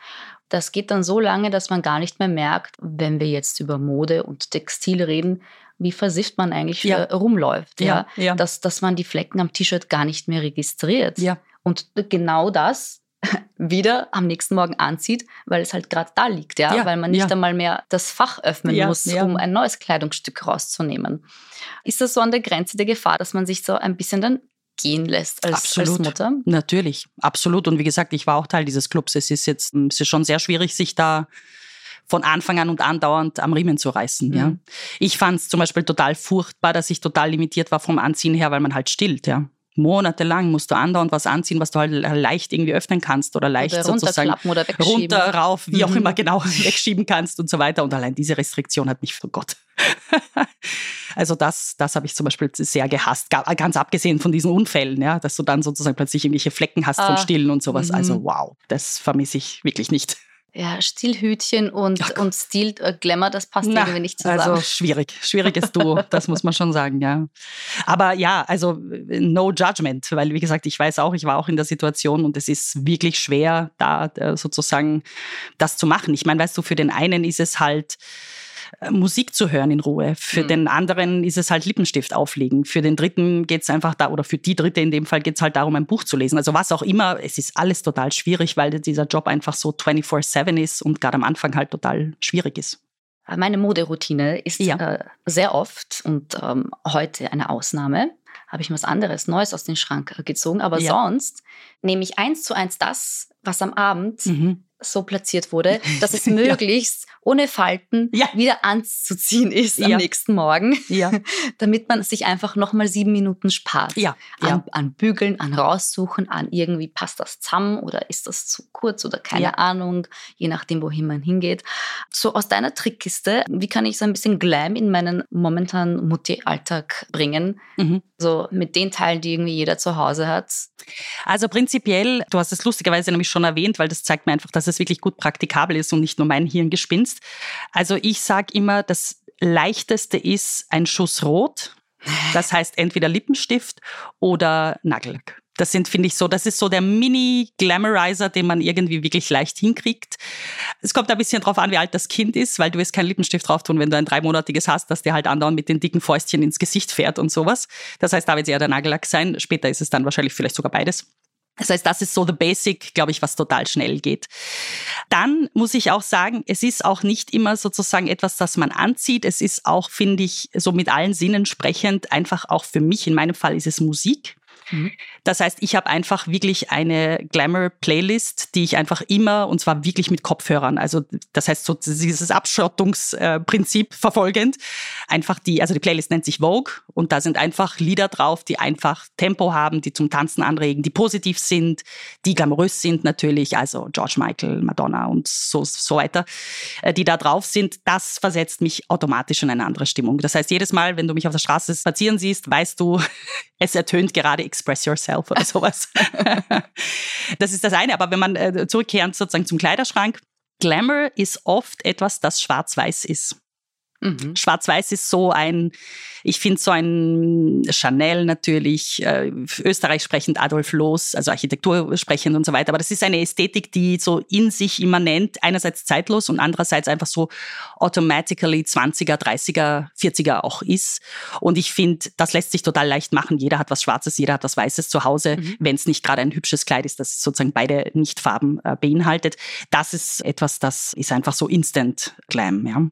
Das geht dann so lange, dass man gar nicht mehr merkt, wenn wir jetzt über Mode und Textil reden, wie versifft man eigentlich ja. rumläuft. Ja, ja. Dass, dass man die Flecken am T-Shirt gar nicht mehr registriert. Ja. Und genau das wieder am nächsten Morgen anzieht, weil es halt gerade da liegt, ja? ja? weil man nicht ja. einmal mehr das Fach öffnen ja, muss, um ein neues Kleidungsstück rauszunehmen. Ist das so an der Grenze der Gefahr, dass man sich so ein bisschen dann gehen lässt als, absolut. als Mutter? Natürlich, absolut. Und wie gesagt, ich war auch Teil dieses Clubs. Es ist jetzt es ist schon sehr schwierig, sich da von Anfang an und andauernd am Riemen zu reißen. Mhm. Ja. Ich fand es zum Beispiel total furchtbar, dass ich total limitiert war vom Anziehen her, weil man halt stillt. Ja monatelang musst du andauernd was anziehen, was du halt leicht irgendwie öffnen kannst oder leicht oder sozusagen oder runter, rauf, wie auch mhm. immer genau (laughs) wegschieben kannst und so weiter. Und allein diese Restriktion hat mich, oh Gott. (laughs) also das, das habe ich zum Beispiel sehr gehasst, ganz abgesehen von diesen Unfällen, ja, dass du dann sozusagen plötzlich irgendwelche Flecken hast ah. vom Stillen und sowas. Also mhm. wow, das vermisse ich wirklich nicht. Ja, Stillhütchen und, Ach. und Stil äh, Glamour, das passt Na, irgendwie nicht zusammen. Also schwierig, schwieriges Duo, das muss man schon sagen, ja. Aber ja, also no judgment, weil wie gesagt, ich weiß auch, ich war auch in der Situation und es ist wirklich schwer, da äh, sozusagen das zu machen. Ich meine, weißt du, für den einen ist es halt äh, Musik zu hören in Ruhe. Für mhm. den anderen ist es halt Lippenstift auflegen. Für den dritten geht es einfach da, oder für die dritte in dem Fall geht es halt darum, ein Buch zu lesen. Also was auch immer, es ist alles total schwierig, weil dieser Job einfach so 24-7 ist und gerade am Anfang halt total schwierig ist. Meine Moderoutine ist ja. äh, sehr oft und ähm, heute eine Ausnahme. Habe ich was anderes, Neues aus dem Schrank äh, gezogen. Aber ja. sonst nehme ich eins zu eins das, was am Abend mhm so platziert wurde, dass es (laughs) möglichst ohne Falten Ja. wieder anzuziehen ist am Ja. nächsten Morgen, Ja. (laughs) damit man sich einfach nochmal sieben Minuten spart. Ja, ja. An, an Bügeln, an Raussuchen, an irgendwie passt das zusammen oder ist das zu kurz oder keine Ja. Ahnung, je nachdem, wohin man hingeht. So aus deiner Trickkiste, wie kann ich so ein bisschen Glam in meinen momentanen Mutti-Alltag bringen? Mhm. So mit den Teilen, die irgendwie jeder zu Hause hat. Also prinzipiell, du hast es lustigerweise nämlich schon erwähnt, weil das zeigt mir einfach, dass es wirklich gut praktikabel ist und nicht nur mein Hirngespinst. Also ich sage immer, das leichteste ist ein Schuss Rot. Das heißt entweder Lippenstift oder Nagellack. Das sind, finde ich, so, das ist so der Mini-Glamorizer, den man irgendwie wirklich leicht hinkriegt. Es kommt ein bisschen drauf an, wie alt das Kind ist, weil du wirst keinen Lippenstift drauf tun, wenn du ein dreimonatiges hast, dass der halt andauernd mit den dicken Fäustchen ins Gesicht fährt und sowas. Das heißt, da wird es eher der Nagellack sein. Später ist es dann wahrscheinlich vielleicht sogar beides. Das heißt, das ist so the basic, glaube ich, was total schnell geht. Dann muss ich auch sagen, es ist auch nicht immer sozusagen etwas, das man anzieht. Es ist auch, finde ich, so mit allen Sinnen sprechend, einfach auch für mich, in meinem Fall ist es Musik. Mhm. Das heißt, ich habe einfach wirklich eine Glamour-Playlist, die ich einfach immer, und zwar wirklich mit Kopfhörern, also das heißt so dieses Abschottungsprinzip verfolgend, einfach die, also die Playlist nennt sich Vogue und da sind einfach Lieder drauf, die einfach Tempo haben, die zum Tanzen anregen, die positiv sind, die glamourös sind natürlich, also George Michael, Madonna und so, so weiter, äh, die da drauf sind, das versetzt mich automatisch in eine andere Stimmung. Das heißt, jedes Mal, wenn du mich auf der Straße spazieren siehst, weißt du, (laughs) es ertönt gerade Express Yourself oder (laughs) sowas. (laughs) das ist das eine. Aber wenn man äh, zurückkehren sozusagen zum Kleiderschrank, Glamour ist oft etwas, das schwarz-weiß ist. Mhm. Schwarz-Weiß ist so ein, ich finde so ein Chanel natürlich, äh, Österreich sprechend Adolf Loos, also Architektur sprechend und so weiter. Aber das ist eine Ästhetik, die so in sich immanent, einerseits zeitlos und andererseits einfach so automatically 20er, 30er, 40er auch ist. Und ich finde, das lässt sich total leicht machen. Jeder hat was Schwarzes, jeder hat was Weißes zu Hause, Mhm. wenn es nicht gerade ein hübsches Kleid ist, das sozusagen beide Nichtfarben äh, beinhaltet. Das ist etwas, das ist einfach so Instant Glam. Ja.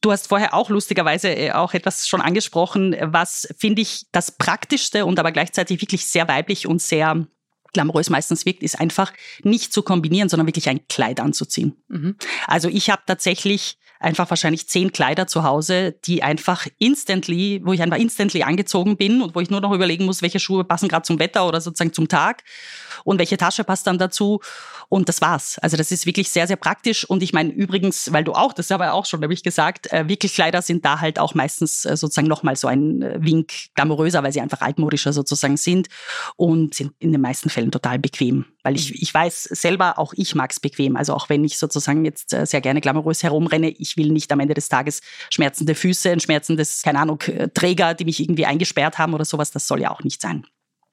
Du hast vorher auch lustigerweise äh, auch etwas schon angesprochen, was finde ich das Praktischste und aber gleichzeitig wirklich sehr weiblich und sehr glamourös meistens wirkt, ist einfach nicht zu kombinieren, sondern wirklich ein Kleid anzuziehen. Mhm. Also ich habe tatsächlich einfach wahrscheinlich zehn Kleider zu Hause, die einfach instantly, wo ich einfach instantly angezogen bin und wo ich nur noch überlegen muss, welche Schuhe passen gerade zum Wetter oder sozusagen zum Tag und welche Tasche passt dann dazu. Und das war's. Also das ist wirklich sehr, sehr praktisch. Und ich meine übrigens, weil du auch, das habe ich auch schon nämlich gesagt, äh, Wickelkleider sind da halt auch meistens äh, sozusagen nochmal so ein äh, Wink glamouröser, weil sie einfach altmodischer sozusagen sind und sind in den meisten Fällen total bequem. Weil ich, ich weiß selber, auch ich mag's bequem. Also auch wenn ich sozusagen jetzt äh, sehr gerne glamourös herumrenne, ich will nicht am Ende des Tages schmerzende Füße, ein schmerzendes, keine Ahnung, äh, Träger, die mich irgendwie eingesperrt haben oder sowas. Das soll ja auch nicht sein.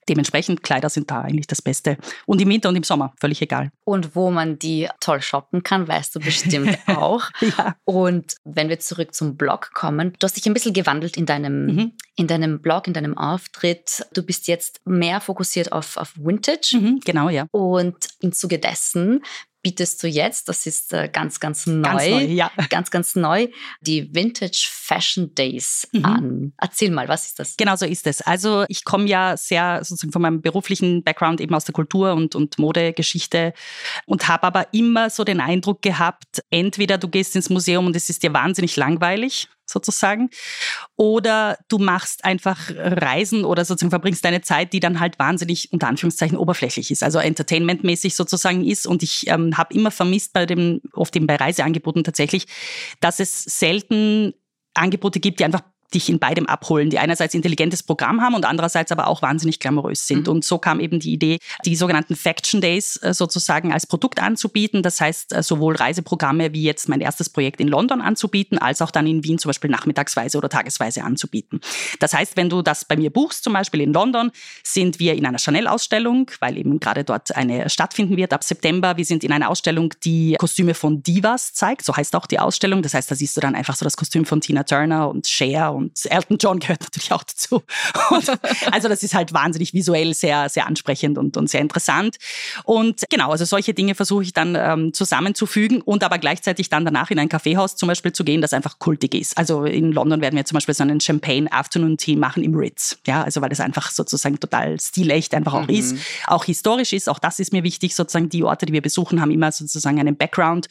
Dementsprechend, Kleider sind da eigentlich das Beste. Und im Winter und im Sommer, völlig egal. Und wo man die toll shoppen kann, weißt du bestimmt (laughs) auch. Ja. Und wenn wir zurück zum Blog kommen, du hast dich ein bisschen gewandelt in deinem, Mhm. in deinem Blog, in deinem Auftritt. Du bist jetzt mehr fokussiert auf, auf Vintage. Mhm, genau, ja. Und im Zuge dessen bietest du jetzt, das ist äh, ganz, ganz neu, Ganz neu, ja. (laughs) ganz, ganz neu, die Vintage Fashion Days Mhm. an. Erzähl mal, was ist das? Genau so ist es. Also ich komme ja sehr sozusagen von meinem beruflichen Background eben aus der Kultur und, und Modegeschichte und habe aber immer so den Eindruck gehabt, entweder du gehst ins Museum und es ist dir wahnsinnig langweilig sozusagen. Oder du machst einfach Reisen oder sozusagen verbringst deine Zeit, die dann halt wahnsinnig unter Anführungszeichen oberflächlich ist, also entertainmentmäßig sozusagen ist. Und ich ähm, habe immer vermisst bei dem, oft eben bei Reiseangeboten tatsächlich, dass es selten Angebote gibt, die einfach dich in beidem abholen, die einerseits intelligentes Programm haben und andererseits aber auch wahnsinnig glamourös sind. Mhm. Und so kam eben die Idee, die sogenannten Faction Days äh, sozusagen als Produkt anzubieten. Das heißt, äh, sowohl Reiseprogramme wie jetzt mein erstes Projekt in London anzubieten, als auch dann in Wien zum Beispiel nachmittagsweise oder tagesweise anzubieten. Das heißt, wenn du das bei mir buchst, zum Beispiel in London, sind wir in einer Chanel-Ausstellung, weil eben gerade dort eine stattfinden wird ab September. Wir sind in einer Ausstellung, die Kostüme von Divas zeigt, so heißt auch die Ausstellung. Das heißt, da siehst du dann einfach so das Kostüm von Tina Turner und Cher und und Elton John gehört natürlich auch dazu. Also das ist halt wahnsinnig visuell sehr, sehr ansprechend und, und sehr interessant. Und genau, also solche Dinge versuche ich dann ähm, zusammenzufügen und aber gleichzeitig dann danach in ein Kaffeehaus zum Beispiel zu gehen, das einfach kultig ist. Also in London werden wir zum Beispiel so einen Champagne Afternoon Tea machen im Ritz. Ja, also weil das einfach sozusagen total stilecht einfach auch mhm. ist, auch historisch ist. Auch das ist mir wichtig, sozusagen die Orte, die wir besuchen, haben immer sozusagen einen Background.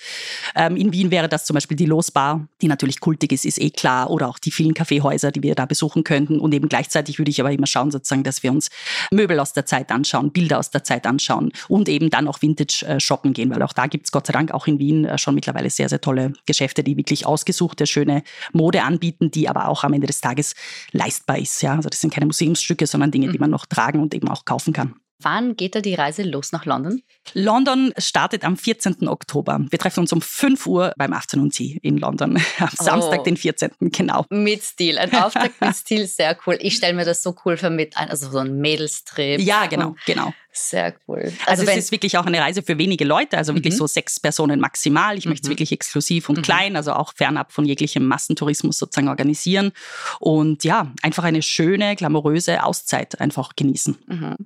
Ähm, in Wien wäre das zum Beispiel die Losbar, die natürlich kultig ist, ist eh klar, oder auch die vielen Kaffeehäuser, die wir da besuchen könnten. Und eben gleichzeitig würde ich aber immer schauen, sozusagen, dass wir uns Möbel aus der Zeit anschauen, Bilder aus der Zeit anschauen und eben dann auch Vintage äh, shoppen gehen, weil auch da gibt es Gott sei Dank auch in Wien äh, schon mittlerweile sehr, sehr tolle Geschäfte, die wirklich ausgesuchte, schöne Mode anbieten, die aber auch am Ende des Tages leistbar ist. Ja? Also das sind keine Museumsstücke, sondern Dinge, die mhm. man noch tragen und eben auch kaufen kann. Wann geht da die Reise los nach London? London startet am 14. Oktober. Wir treffen uns um 5 Uhr beim Afternoon Tea in London. (laughs) Am oh. Samstag, den 14. Genau. Mit Stil. Ein Auftakt mit (laughs) Stil, sehr cool. Ich stelle mir das so cool vor mit, ein, also so ein Mädelstrip. Ja, genau, genau. Sehr cool. Also, also es ist wirklich auch eine Reise für wenige Leute, also wirklich mhm. so sechs Personen maximal. Ich mhm. möchte es wirklich exklusiv und mhm. klein, also auch fernab von jeglichem Massentourismus sozusagen organisieren. Und ja, einfach eine schöne, glamouröse Auszeit einfach genießen.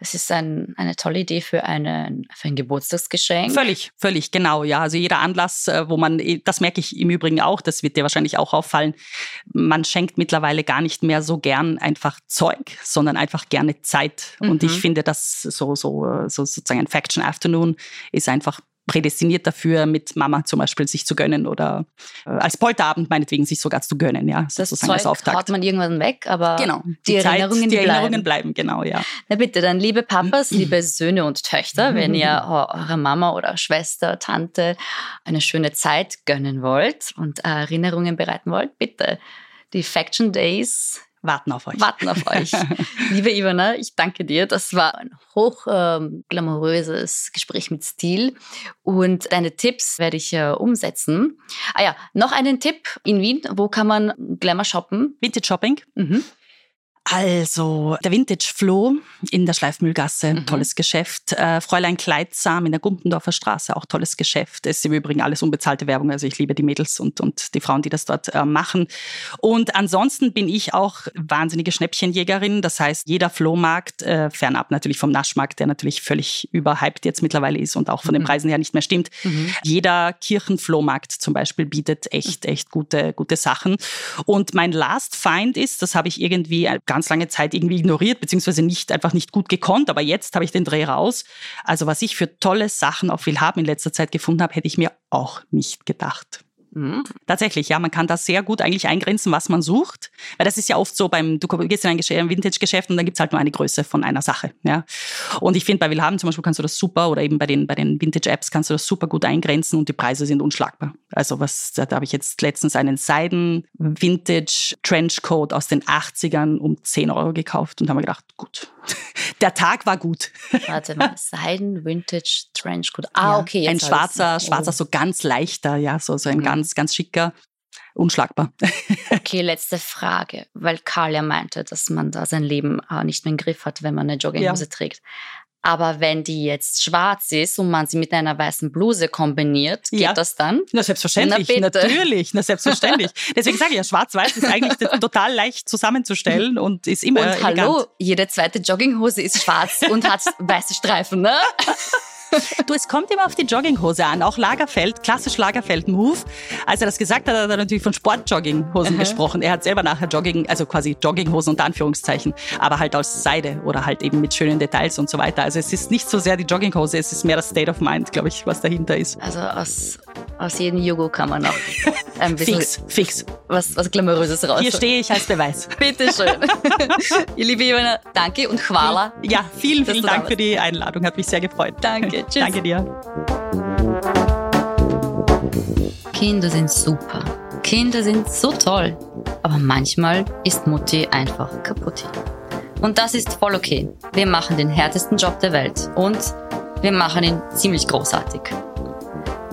Es ist ein, eine tolle Idee für, eine, für ein Geburtstagsgeschenk. Völlig, völlig, genau. Ja, also jeder Anlass, äh, wo man, eh, das merke ich im Übrigen auch, das wird dir wahrscheinlich auch auffallen, man schenkt mittlerweile gar nicht mehr so gern einfach Zeug, sondern einfach gerne Zeit. Mhm. Und ich mhm. finde, dass so, so, äh, so sozusagen ein Faction Afternoon ist einfach prädestiniert dafür, mit Mama zum Beispiel sich zu gönnen oder äh, als Polterabend meinetwegen sich sogar zu gönnen. Ja, das Zeug als Auftakt. haut man irgendwann weg, aber genau, die, die Erinnerungen, Zeit, die, die Erinnerungen bleiben. Genau, ja. Na bitte, dann liebe Papas, (clears throat) liebe Söhne und Töchter, wenn ihr (laughs) eurer Mama oder Schwester, Tante eine schöne Zeit gönnen wollt und Erinnerungen bereiten wollt, bitte die Faction Days warten auf euch. Warten auf euch. (laughs) Liebe Ivana, ich danke dir. Das war ein hoch ähm, glamouröses Gespräch mit Stil. Und deine Tipps werde ich äh, umsetzen. Ah ja, noch einen Tipp in Wien. Wo kann man Glamour shoppen? Vintage Shopping. Mhm. Also, der Vintage Flo in der Schleifmühlgasse, mhm. tolles Geschäft. Äh, Fräulein Kleidsam in der Gumpendorfer Straße, auch tolles Geschäft. Es ist im Übrigen alles unbezahlte Werbung, also ich liebe die Mädels und, und die Frauen, die das dort äh, machen. Und ansonsten bin ich auch wahnsinnige Schnäppchenjägerin. Das heißt, jeder Flohmarkt, äh, fernab natürlich vom Naschmarkt, der natürlich völlig überhyped jetzt mittlerweile ist und auch von den mhm. Preisen her nicht mehr stimmt. Mhm. Jeder Kirchenflohmarkt zum Beispiel bietet echt, echt gute, gute Sachen. Und mein Last Find ist, das habe ich irgendwie ganz lange Zeit irgendwie ignoriert, beziehungsweise nicht, einfach nicht gut gekonnt. Aber jetzt habe ich den Dreh raus. Also was ich für tolle Sachen auf Willhaben in letzter Zeit gefunden habe, hätte ich mir auch nicht gedacht. Mhm. Tatsächlich, ja, man kann da sehr gut eigentlich eingrenzen, was man sucht. Weil das ist ja oft so beim, du gehst in ein Vintage-Geschäft und dann gibt's halt nur eine Größe von einer Sache. Ja. Und ich finde, bei Willhaben zum Beispiel kannst du das super oder eben bei den, bei den Vintage-Apps kannst du das super gut eingrenzen und die Preise sind unschlagbar. Also was, da, habe ich jetzt letztens einen Seiden-Vintage-Trenchcoat aus den 80ern um 10 Euro gekauft und haben mir gedacht, gut, (laughs) der Tag war gut. Warte mal, Seiden-Vintage-Trenchcoat. Ah, okay. ein schwarzer, schwarzer, so ganz leichter, ja, so, so ein mhm. ganz ganz, ganz schicker. Unschlagbar. (laughs) okay, letzte Frage, weil Karl ja meinte, dass man da sein Leben äh, nicht mehr im Griff hat, wenn man eine Jogginghose ja. trägt. Aber wenn die jetzt schwarz ist und man sie mit einer weißen Bluse kombiniert, geht ja. das dann? Na, selbstverständlich, Na, natürlich, na, selbstverständlich. (laughs) Deswegen sage ich ja, schwarz-weiß ist eigentlich total leicht zusammenzustellen (laughs) und ist immer Und hallo, jede zweite Jogginghose ist schwarz und hat weiße Streifen, ne? Du, es kommt immer auf die Jogginghose an. Auch Lagerfeld, klassisch Lagerfeld-Move. Als er das gesagt hat, hat er natürlich von Sportjogginghosen gesprochen. Er hat selber nachher Jogging, also quasi Jogginghosen unter Anführungszeichen, aber halt aus Seide oder halt eben mit schönen Details und so weiter. Also es ist nicht so sehr die Jogginghose, es ist mehr das State of Mind, glaube ich, was dahinter ist. Also aus, aus jedem Jugo kann man noch ein bisschen fix, fix. Was, was Glamouröses raus. Hier stehe ich als Beweis. (laughs) Bitteschön. (laughs) Ihr liebe Ivana, danke und Chwala. Ja, vielen, vielen Dank für die Einladung. Hat mich sehr gefreut. Danke. Tschüss. Danke dir. Kinder sind super. Kinder sind so toll. Aber manchmal ist Mutti einfach kaputt. Und das ist voll okay. Wir machen den härtesten Job der Welt und wir machen ihn ziemlich großartig.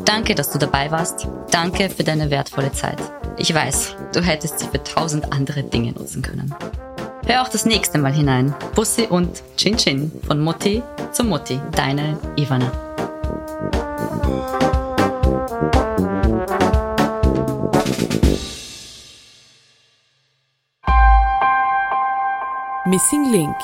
Danke, dass du dabei warst. Danke für deine wertvolle Zeit. Ich weiß, du hättest sie für tausend andere Dinge nutzen können. Hör auch das nächste Mal hinein. Bussi und Chin Chin von Mutti zu Mutti. Deine Ivana. Missing Link